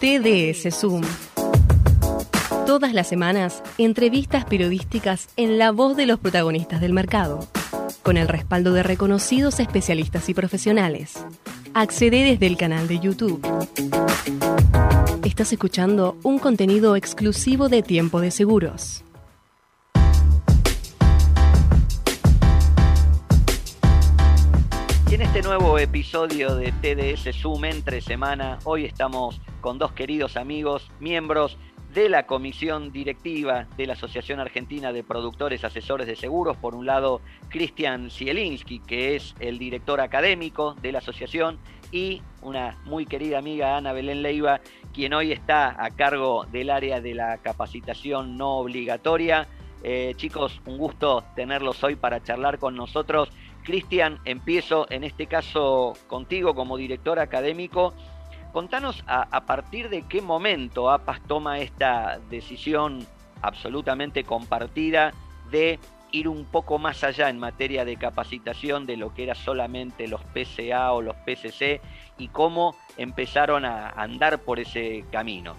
TDS Zoom. Todas las semanas, entrevistas periodísticas en la voz de los protagonistas del mercado, con el respaldo de reconocidos especialistas y profesionales. Accede desde el canal de YouTube. Estás escuchando un contenido exclusivo de Tiempo de Seguros. Este nuevo episodio de TDS Zoom entre semana, hoy estamos con dos queridos amigos, miembros de la comisión directiva de la Asociación Argentina de Productores Asesores de Seguros. Por un lado, Cristian Zielinski, que es el director académico de la asociación, y una muy querida amiga, Ana Belén Leiva, quien hoy está a cargo del área de la capacitación no obligatoria. Eh, chicos, un gusto tenerlos hoy para charlar con nosotros Cristian, empiezo en este caso contigo como director académico. Contanos a, partir de qué momento APAS toma esta decisión absolutamente compartida de ir un poco más allá en materia de capacitación de lo que era solamente los PCA o los PCC y cómo empezaron a andar por ese camino.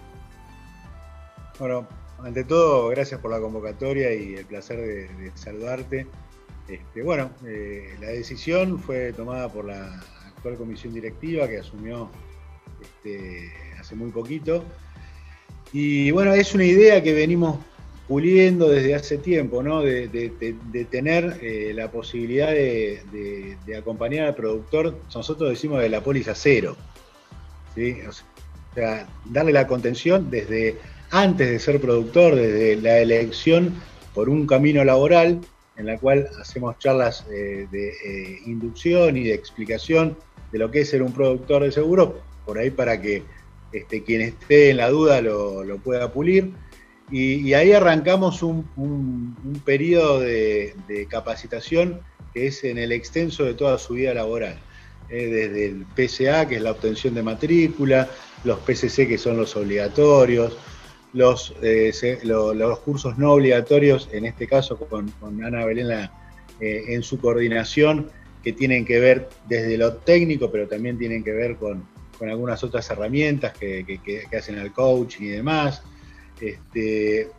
Bueno, ante todo, gracias por la convocatoria y el placer de saludarte. Este, bueno, eh, la decisión fue tomada por la actual comisión directiva que asumió este, hace muy poquito. Y bueno, es una idea que venimos puliendo desde hace tiempo, ¿no? De, tener eh, la posibilidad de, acompañar al productor, nosotros decimos de la póliza cero. O sea, darle la contención desde antes de ser productor, desde la elección por un camino laboral, en la cual hacemos charlas eh, de eh, inducción y de explicación de lo que es ser un productor de seguro, por ahí para que este, quien esté en la duda lo, pueda pulir. Y, ahí arrancamos un, periodo de, capacitación que es en el extenso de toda su vida laboral, eh, desde el PCA, que es la obtención de matrícula, los PCC, que son los obligatorios, los, eh, los cursos no obligatorios, en este caso con, Ana Belén eh, en su coordinación, que tienen que ver desde lo técnico, pero también tienen que ver con, algunas otras herramientas que, hacen al coaching y demás. Este,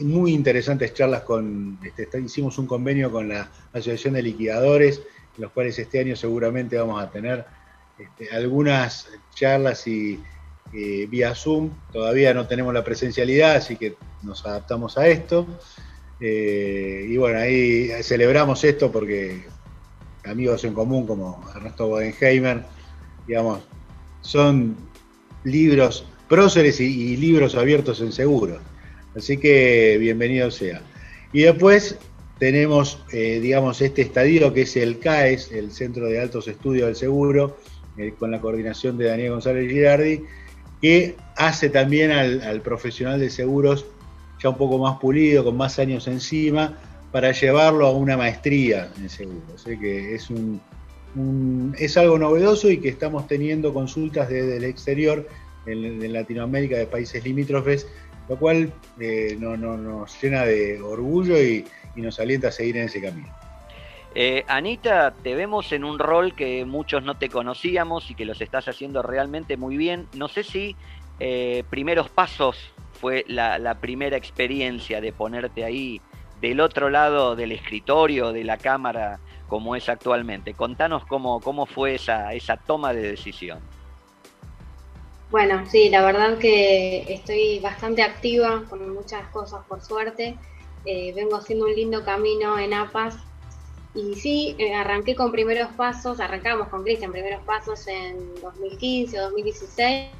muy interesantes charlas con, este, hicimos un convenio con la Asociación de Liquidadores, los cuales este año seguramente vamos a tener este, algunas charlas y, eh, vía Zoom. Todavía no tenemos la presencialidad, así que nos adaptamos a esto. Eh, y bueno, ahí celebramos esto porque amigos en común como Ernesto Bodenheimer, digamos, son libros próceres y, libros abiertos en seguro. Así que bienvenido sea. Y después tenemos, eh, digamos, este estadio que es el CAES, el Centro de Altos Estudios del Seguro, con la coordinación de Daniel González Girardi, que hace también al, profesional de seguros ya un poco más pulido, con más años encima, para llevarlo a una maestría en seguros. que es, algo novedoso y que estamos teniendo consultas desde el exterior, en, Latinoamérica, de países limítrofes, lo cual eh, no, nos llena de orgullo y nos alienta a seguir en ese camino. Eh, Anita, te vemos en un rol que muchos no te conocíamos y que los estás haciendo realmente muy bien. No sé si eh, primeros pasos fue la, primera experiencia de ponerte ahí del otro lado del escritorio, de la cámara, como es actualmente. Contanos cómo, cómo fue esa, esa toma de decisión. Bueno, sí, la verdad que estoy bastante activa con muchas cosas, por suerte. Eh, vengo haciendo un lindo camino en APAS y sí, eh, arranqué con primeros pasos, arrancamos con Cristian primeros pasos en 2015 o 2016.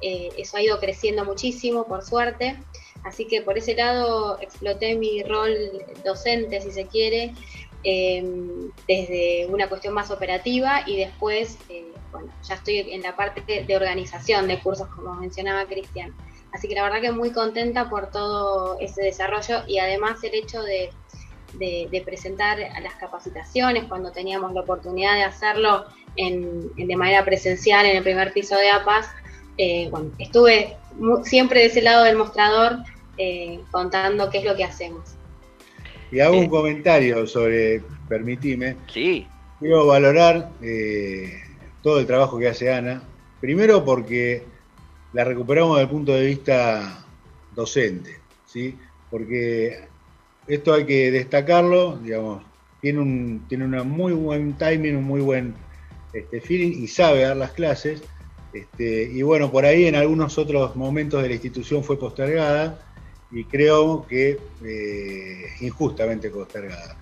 Eh, eso ha ido creciendo muchísimo, por suerte. Así que por ese lado exploté mi rol docente, si se quiere, em, desde una cuestión más operativa y después, eh, bueno, ya estoy en la parte de organización de cursos, como mencionaba Cristian. Así que la verdad que muy contenta por todo ese desarrollo y además el hecho de de, presentar a las capacitaciones cuando teníamos la oportunidad de hacerlo de manera presencial en el primer piso de APAS. Eh, bueno, estuve siempre de ese lado del mostrador eh, contando qué es lo que hacemos. Y hago un comentario sobre, permitime. Sí. Quiero valorar eh, todo el trabajo que hace Ana. Primero porque la recuperamos desde el punto de vista docente, ¿sí? porque esto hay que destacarlo, digamos, tiene un tiene una muy buen timing, un muy buen este, feeling y sabe dar las clases. Este, y bueno, por ahí en algunos otros momentos de la institución fue postergada y creo que eh, injustamente postergada.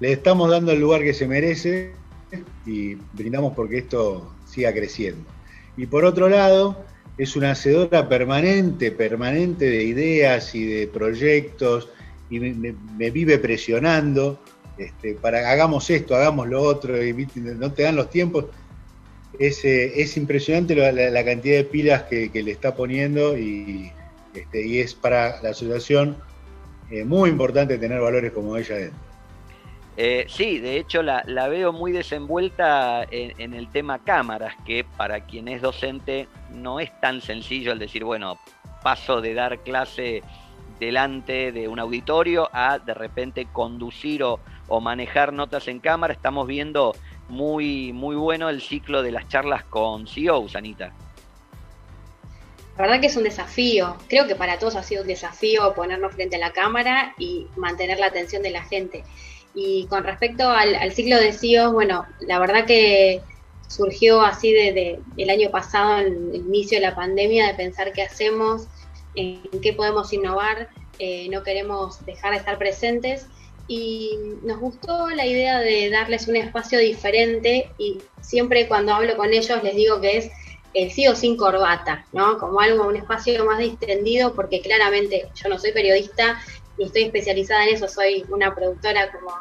Le estamos dando el lugar que se merece y brindamos porque esto siga creciendo. Y por otro lado, es una hacedora permanente, permanente de ideas y de proyectos y me, vive presionando este, para hagamos esto, hagamos lo otro, y no te dan los tiempos. Es, eh, es impresionante la, cantidad de pilas que, le está poniendo y, este, y es para la asociación eh, muy importante tener valores como ella dentro. Eh, sí, de hecho la, veo muy desenvuelta en, el tema cámaras, que para quien es docente no es tan sencillo el decir, bueno, paso de dar clase delante de un auditorio a de repente conducir o, manejar notas en cámara. Estamos viendo muy, muy bueno el ciclo de las charlas con CEOs, Anita. La verdad que es un desafío. Creo que para todos ha sido un desafío ponernos frente a la cámara y mantener la atención de la gente. Y con respecto al, ciclo de CEOs, bueno, la verdad que surgió así desde el año pasado, en el inicio de la pandemia, de pensar qué hacemos, en qué podemos innovar, eh, no queremos dejar de estar presentes y nos gustó la idea de darles un espacio diferente y siempre cuando hablo con ellos les digo que es el CEO sin corbata, ¿no? Como algo, un espacio más distendido porque claramente yo no soy periodista y estoy especializada en eso, soy una productora como,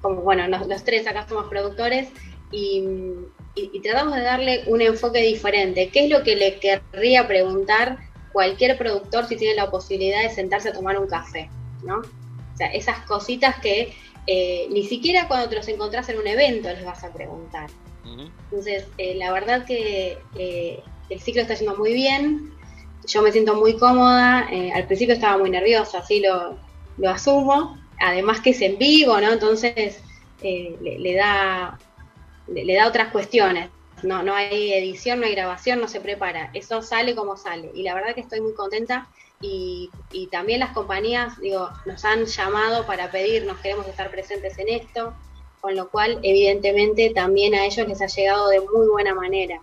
como bueno, los, tres acá somos productores y, tratamos de darle un enfoque diferente. ¿Qué es lo que le querría preguntar cualquier productor si tiene la posibilidad de sentarse a tomar un café? ¿no? O sea, esas cositas que eh, ni siquiera cuando te los encontrás en un evento les vas a preguntar. Entonces, eh, la verdad que eh, el ciclo está yendo muy bien, yo me siento muy cómoda, al principio estaba muy nerviosa, así lo, lo asumo, además que es en vivo, ¿no? Entonces eh, le, da, le, da otras cuestiones. No, no hay edición, no hay grabación, no se prepara. Eso sale como sale. Y la verdad que estoy muy contenta. Y, y también las compañías, digo, nos han llamado para pedirnos, queremos estar presentes en esto, con lo cual, evidentemente, también a ellos les ha llegado de muy buena manera.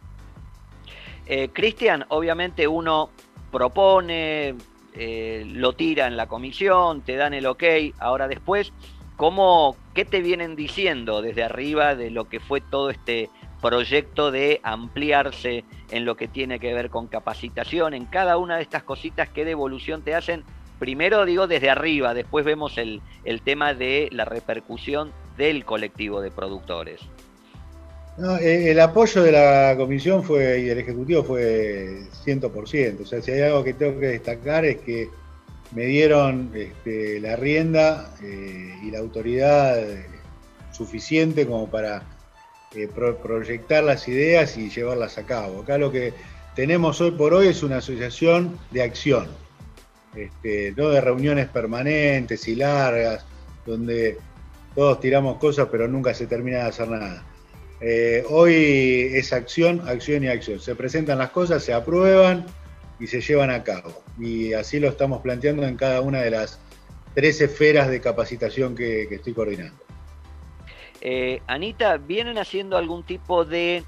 Eh, Cristian, obviamente uno propone, eh, lo tira en la comisión, te dan el ok, ahora después, ¿cómo, ¿qué te vienen diciendo desde arriba de lo que fue todo este proyecto de ampliarse en lo que tiene que ver con capacitación, en cada una de estas cositas, qué devolución te hacen? Primero digo desde arriba, después vemos el, el tema de la repercusión del colectivo de productores. Eh, el apoyo de la comisión fue y del ejecutivo fue 100%. O sea, si hay algo que tengo que destacar es que me dieron este, la rienda eh, y la autoridad eh, suficiente como para proyectar las ideas y llevarlas a cabo. Acá lo que tenemos hoy por hoy es una asociación de acción, este, no de reuniones permanentes y largas, donde todos tiramos cosas pero nunca se termina de hacer nada. Eh, hoy es acción, acción y acción. Se presentan las cosas, se aprueban y se llevan a cabo. Y así lo estamos planteando en cada una de las tres esferas de capacitación que, estoy coordinando. Eh, Anita, ¿vienen haciendo algún tipo de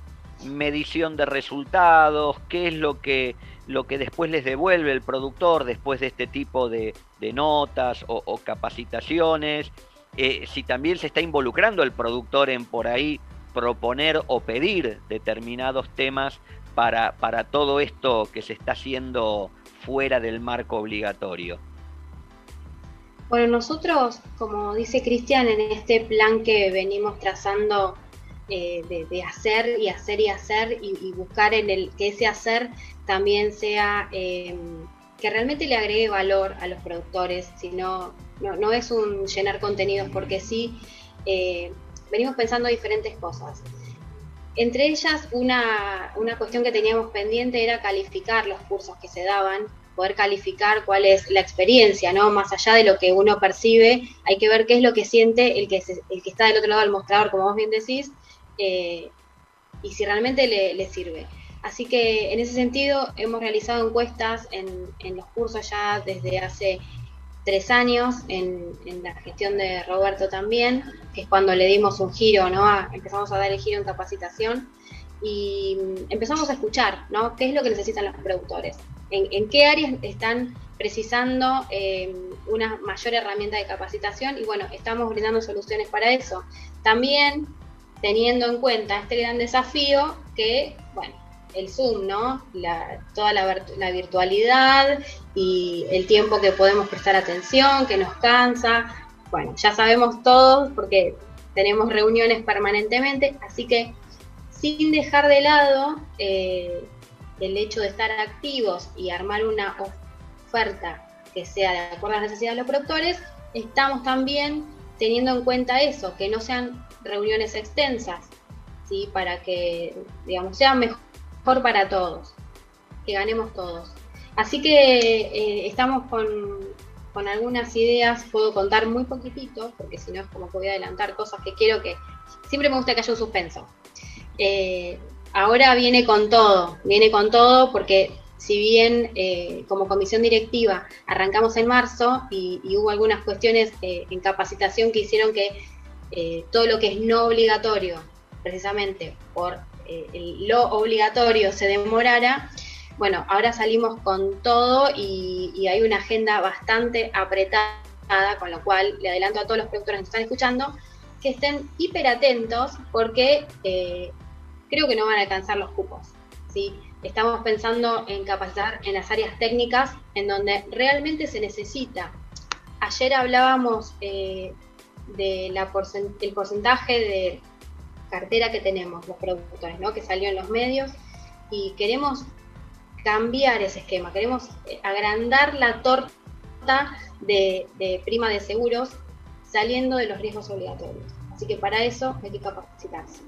medición de resultados? ¿Qué es lo que, lo que después les devuelve el productor después de este tipo de, notas o, capacitaciones? Eh, si también se está involucrando el productor en por ahí proponer o pedir determinados temas para, para todo esto que se está haciendo fuera del marco obligatorio? Bueno, nosotros, como dice Cristian, en este plan que venimos trazando eh, de, hacer y hacer y hacer y, buscar en el que ese hacer también sea eh, que realmente le agregue valor a los productores, sino no, es un llenar contenidos porque sí, eh, venimos pensando diferentes cosas. Entre ellas, una, cuestión que teníamos pendiente era calificar los cursos que se daban, poder calificar cuál es la experiencia, ¿no? Más allá de lo que uno percibe, hay que ver qué es lo que siente el que, el que está del otro lado del mostrador, como vos bien decís, eh, y si realmente le, sirve. Así que en ese sentido hemos realizado encuestas en, los cursos ya desde hace tres años, en, la gestión de Roberto también, que es cuando le dimos un giro, ¿no? empezamos a dar el giro en capacitación y empezamos a escuchar, ¿no? ¿Qué es lo que necesitan los productores? ¿En, qué áreas están precisando eh, una mayor herramienta de capacitación? Y bueno, estamos brindando soluciones para eso. También teniendo en cuenta este gran desafío que, bueno, el Zoom, ¿no? toda la, virtualidad y el tiempo que podemos prestar atención, que nos cansa. Bueno, ya sabemos todos porque tenemos reuniones permanentemente, así que sin dejar de lado eh, el hecho de estar activos y armar una oferta que sea de acuerdo a las necesidades de los productores, estamos también teniendo en cuenta eso, que no sean reuniones extensas, ¿sí? para que digamos, sea mejor para todos, que ganemos todos. Así que eh, estamos con, con, algunas ideas, puedo contar muy poquitito, porque si no es como que voy a adelantar cosas que quiero que... Siempre me gusta que haya un suspenso. Eh, ahora viene con todo, viene con todo porque si bien eh, como comisión directiva arrancamos en marzo y, hubo algunas cuestiones en capacitación que hicieron que eh, todo lo que es no obligatorio, precisamente por eh, lo obligatorio se demorara, bueno, ahora salimos con todo y, hay una agenda bastante apretada, con lo cual le adelanto a todos los productores que están escuchando que estén hiper atentos porque eh, creo que no van a alcanzar los cupos. ¿sí? Estamos pensando en capacitar en las áreas técnicas en donde realmente se necesita. Ayer hablábamos de la el porcentaje de cartera que tenemos los productores, ¿no? que salió en los medios, y queremos cambiar ese esquema, queremos eh, agrandar la torta de, prima de seguros saliendo de los riesgos obligatorios. Así que para eso hay que capacitarse.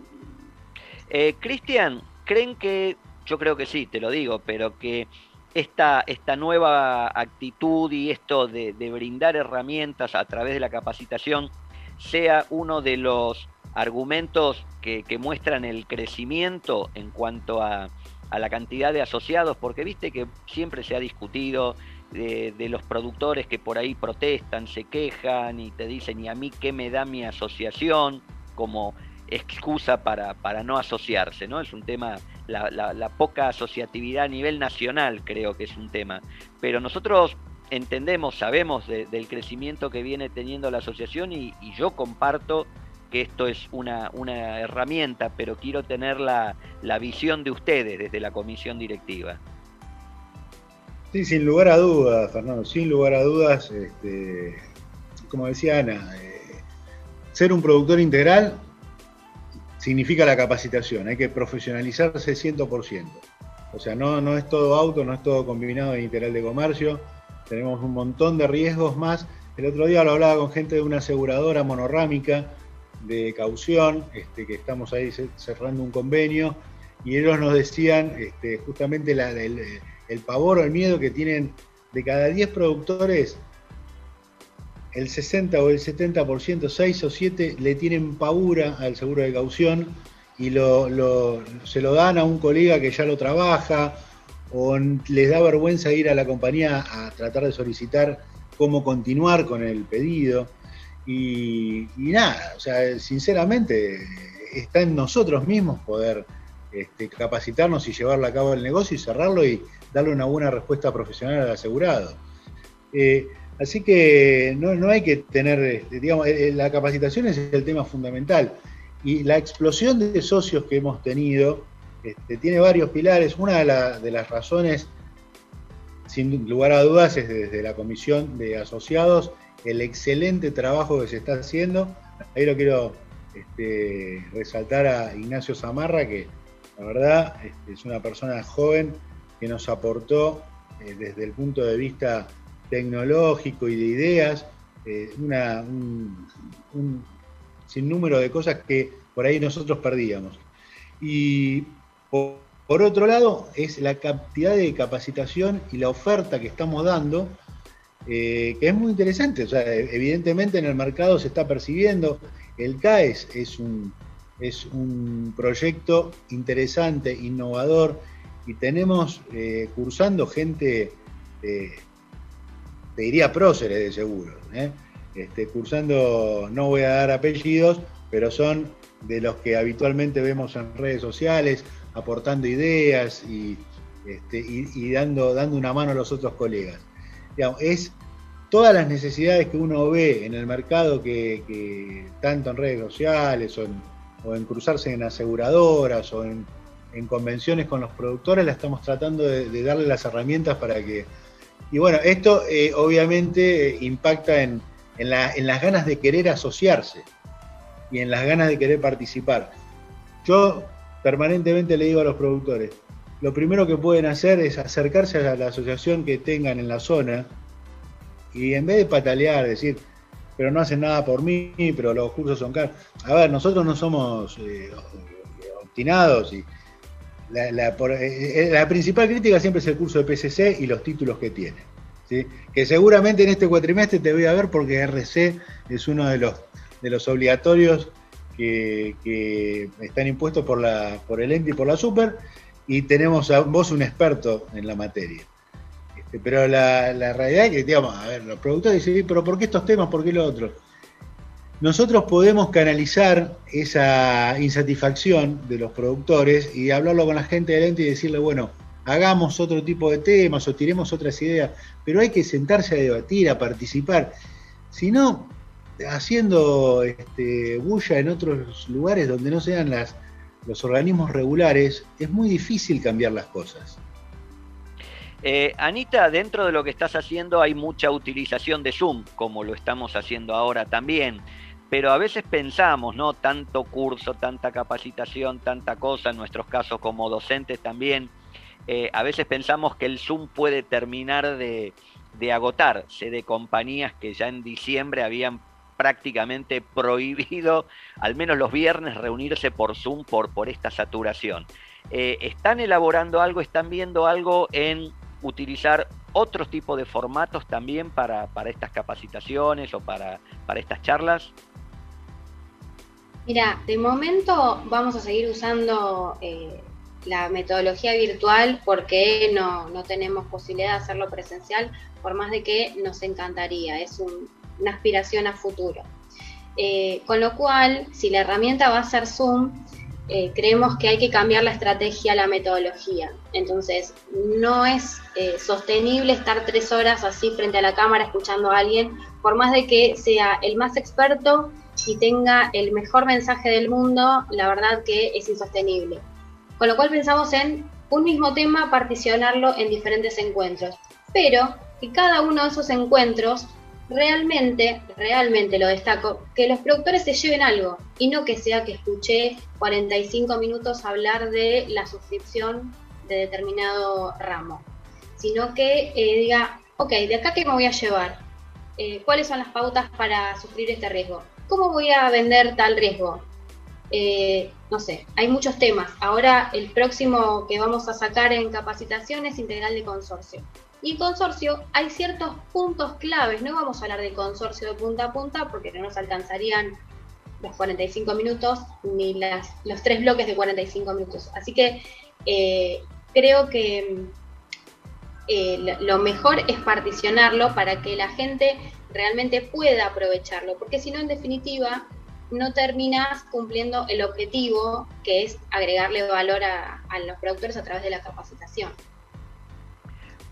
Eh, Cristian, ¿creen que, yo creo que sí, te lo digo, pero que esta, esta nueva actitud y esto de, de brindar herramientas a través de la capacitación sea uno de los argumentos que, muestran el crecimiento en cuanto a, la cantidad de asociados, porque viste que siempre se ha discutido de, los productores que por ahí protestan, se quejan y te dicen, ¿y a mí qué me da mi asociación? como excusa para, para no asociarse, ¿no? Es un tema, la, poca asociatividad a nivel nacional creo que es un tema. Pero nosotros entendemos, sabemos del crecimiento que viene teniendo la asociación y, yo comparto que esto es una, una herramienta, pero quiero tener la, visión de ustedes desde la comisión directiva. Sí, sin lugar a dudas, Fernando, sin lugar a dudas, este, como decía Ana, eh, ser un productor integral significa la capacitación, hay que profesionalizarse 100%. O sea, no, no es todo auto, no es todo combinado en integral de comercio, tenemos un montón de riesgos más. El otro día lo hablaba con gente de una aseguradora monorrámica de caución, este, que estamos ahí cerrando un convenio, y ellos nos decían este, justamente el, pavor o el miedo que tienen de cada 10 productores, el 60 o el 70%, 6 o 7, le tienen paura al seguro de caución y se lo dan a un colega que ya lo trabaja o les da vergüenza ir a la compañía a tratar de solicitar cómo continuar con el pedido. Y, nada, o sea, sinceramente está en nosotros mismos poder este, capacitarnos y llevarlo a cabo el negocio y cerrarlo y darle una buena respuesta profesional al asegurado. Eh, así que no, hay que tener, este, digamos, eh, la capacitación es el tema fundamental. Y la explosión de socios que hemos tenido, este, tiene varios pilares. Una de, las razones, sin lugar a dudas, es desde la comisión de asociados, el excelente trabajo que se está haciendo. Ahí lo quiero este, resaltar a Ignacio Zamarra, que la verdad es una persona joven que nos aportó eh, desde el punto de vista tecnológico y de ideas eh, un, un sinnúmero de cosas que por ahí nosotros perdíamos. Y por, otro lado, es la cantidad de capacitación y la oferta que estamos dando, eh, que es muy interesante. O sea, evidentemente en el mercado se está percibiendo. El CAES es un, es un proyecto interesante, innovador, y tenemos eh, cursando gente, te diría próceres de seguro, ¿eh? este, cursando, no voy a dar apellidos, pero son de los que habitualmente vemos en redes sociales, aportando ideas y, este, dando, dando una mano a los otros colegas. es todas las necesidades que uno ve en el mercado, que, tanto en redes sociales o en, cruzarse en aseguradoras o en, convenciones con los productores, la estamos tratando de, darle las herramientas para que... Y bueno, esto eh, obviamente impacta en, en las ganas de querer asociarse y en las ganas de querer participar. Yo permanentemente le digo a los productores, lo primero que pueden hacer es acercarse a la asociación que tengan en la zona y en vez de patalear, decir, pero no hacen nada por mí, pero los cursos son caros. A ver, nosotros no somos eh, obstinados y la, eh, la, principal crítica siempre es el curso de PCC y los títulos que tiene. ¿sí? Que seguramente en este cuatrimestre te voy a ver porque RC es uno de los de los obligatorios que, están impuestos por, la, por el ente y por la super, y tenemos a vos un experto en la materia. Este, pero la, realidad es que, digamos, a ver, los productores dicen, pero ¿por qué estos temas? ¿Por qué lo otro? Nosotros podemos canalizar esa insatisfacción de los productores y hablarlo con la gente del ente y decirle, bueno, hagamos otro tipo de temas o tiremos otras ideas, pero hay que sentarse a debatir, a participar. Si no, haciendo este, bulla en otros lugares donde no sean las, los organismos regulares, es muy difícil cambiar las cosas. Eh, Anita, dentro de lo que estás haciendo hay mucha utilización de Zoom, como lo estamos haciendo ahora también, pero a veces pensamos, ¿no? Tanto curso, tanta capacitación, tanta cosa, en nuestros casos como docentes también, eh, a veces pensamos que el Zoom puede terminar de, de agotarse de compañías que ya en diciembre habían prácticamente prohibido, al menos los viernes, reunirse por Zoom por, por esta saturación. Eh, ¿Están elaborando algo, están viendo algo en utilizar otro tipo de formatos también para, estas capacitaciones o para, para estas charlas? Mira, de momento vamos a seguir usando eh, la metodología virtual porque no, no, tenemos posibilidad de hacerlo presencial, por más de que nos encantaría. Es un, una aspiración a futuro. Eh, con lo cual, si la herramienta va a ser Zoom, eh, creemos que hay que cambiar la estrategia, la metodología. Entonces, no es eh, sostenible estar tres horas así frente a la cámara escuchando a alguien, por más de que sea el más experto y tenga el mejor mensaje del mundo, la verdad que es insostenible. Con lo cual pensamos en un mismo tema, particionarlo en diferentes encuentros, pero que cada uno de esos encuentros realmente, realmente lo destaco, que los productores se lleven algo y no que sea que escuché 45 minutos hablar de la suscripción de determinado ramo, sino que eh, diga, ok, de acá qué me voy a llevar, eh, cuáles son las pautas para sufrir este riesgo, cómo voy a vender tal riesgo. Eh, no sé, hay muchos temas. Ahora el próximo que vamos a sacar en capacitación es integral de consorcio. Y consorcio hay ciertos puntos claves, no vamos a hablar de consorcio de punta a punta porque no nos alcanzarían los 45 minutos ni los tres bloques de 45 minutos. Así que eh, creo que eh, lo mejor es particionarlo para que la gente realmente pueda aprovecharlo, porque si no, en definitiva, no terminas cumpliendo el objetivo que es agregarle valor a los productores a través de la capacitación.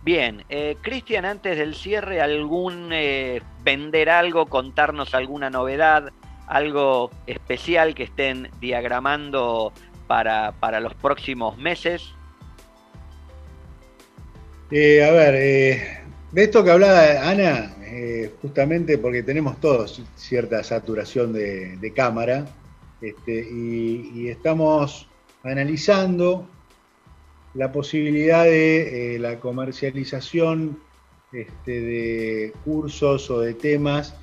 Bien, eh, Cristian, antes del cierre, ¿algún eh, vender algo, contarnos alguna novedad, algo especial que estén diagramando para, los próximos meses? Eh, a ver, de esto que hablaba Ana, justamente porque tenemos todos cierta saturación de, cámara, este, y estamos analizando la posibilidad de eh, la comercialización este, de cursos o de temas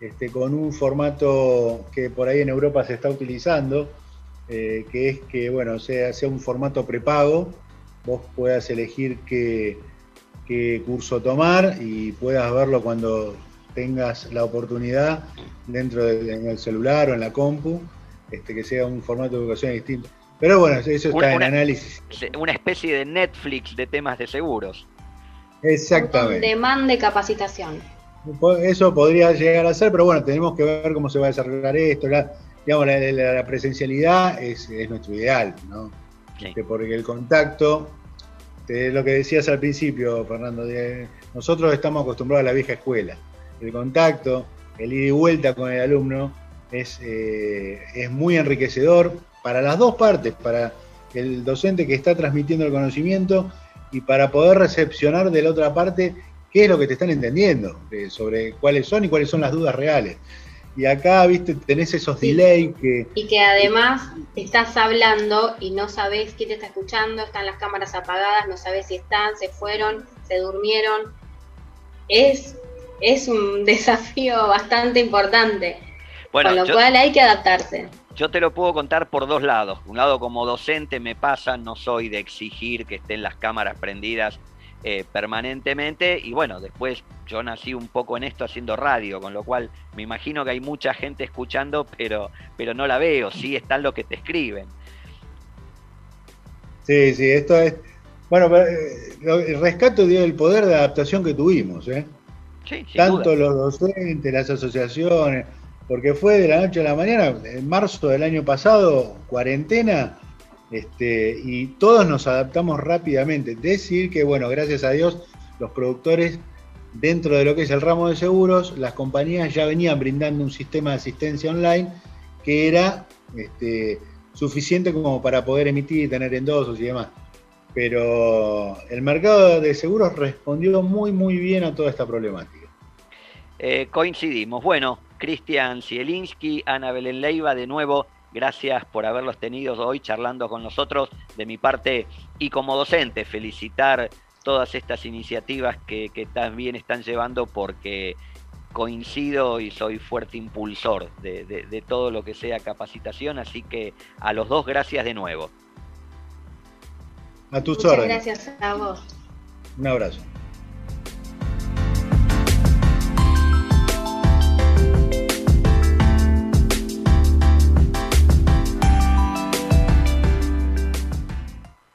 este, con un formato que por ahí en Europa se está utilizando, eh, que es que bueno, sea, un formato prepago, vos puedas elegir qué, curso tomar y puedas verlo cuando tengas la oportunidad dentro del celular o en la compu, este, que sea un formato de educación distinto. Pero bueno, eso está en análisis. Una especie de Netflix de temas de seguros. Exactamente. Un demand de capacitación. Eso podría llegar a ser, pero bueno, tenemos que ver cómo se va a desarrollar esto. La, digamos, la, presencialidad es, nuestro ideal, ¿no? Este, porque el contacto, lo que decías al principio, Fernando, nosotros estamos acostumbrados a la vieja escuela. El contacto, el ida y vuelta con el alumno es, eh, es muy enriquecedor para las dos partes, para el docente que está transmitiendo el conocimiento y para poder recepcionar de la otra parte qué es lo que te están entendiendo eh, sobre cuáles son y cuáles son las dudas reales. Y acá, viste, tenés esos delays que... Y que además estás hablando y no sabes quién te está escuchando, están las cámaras apagadas, no sabes si están, se fueron, se durmieron. Es, es un desafío bastante importante. con lo cual hay que adaptarse. Yo te lo puedo contar por dos lados. Un lado como docente me pasa, no soy de exigir que estén las cámaras prendidas eh, permanentemente y bueno, después yo nací un poco en esto haciendo radio, con lo cual me imagino que hay mucha gente escuchando, pero, pero no la veo, sí están lo que te escriben. Sí, sí, esto es... Bueno, eh, el rescato dio el poder de adaptación que tuvimos, ¿eh? Sí, Tanto los docentes, las asociaciones, porque fue de la noche a la mañana, en marzo del año pasado, cuarentena, este, y todos nos adaptamos rápidamente. Decir que, bueno, gracias a Dios, los productores, dentro de lo que es el ramo de seguros, las compañías ya venían brindando un sistema de asistencia online que era este, suficiente como para poder emitir y tener endosos y demás. Pero el mercado de seguros respondió muy, muy bien a toda esta problemática. Eh, coincidimos. Bueno, Cristian Zielinski, Ana Belén Leiva, de nuevo, gracias por haberlos tenido hoy charlando con nosotros. De mi parte, y como docente, felicitar todas estas iniciativas que, también están llevando porque coincido y soy fuerte impulsor de, todo lo que sea capacitación, así que a los dos gracias de nuevo. A tus Muchas gracias a vos. Un abrazo.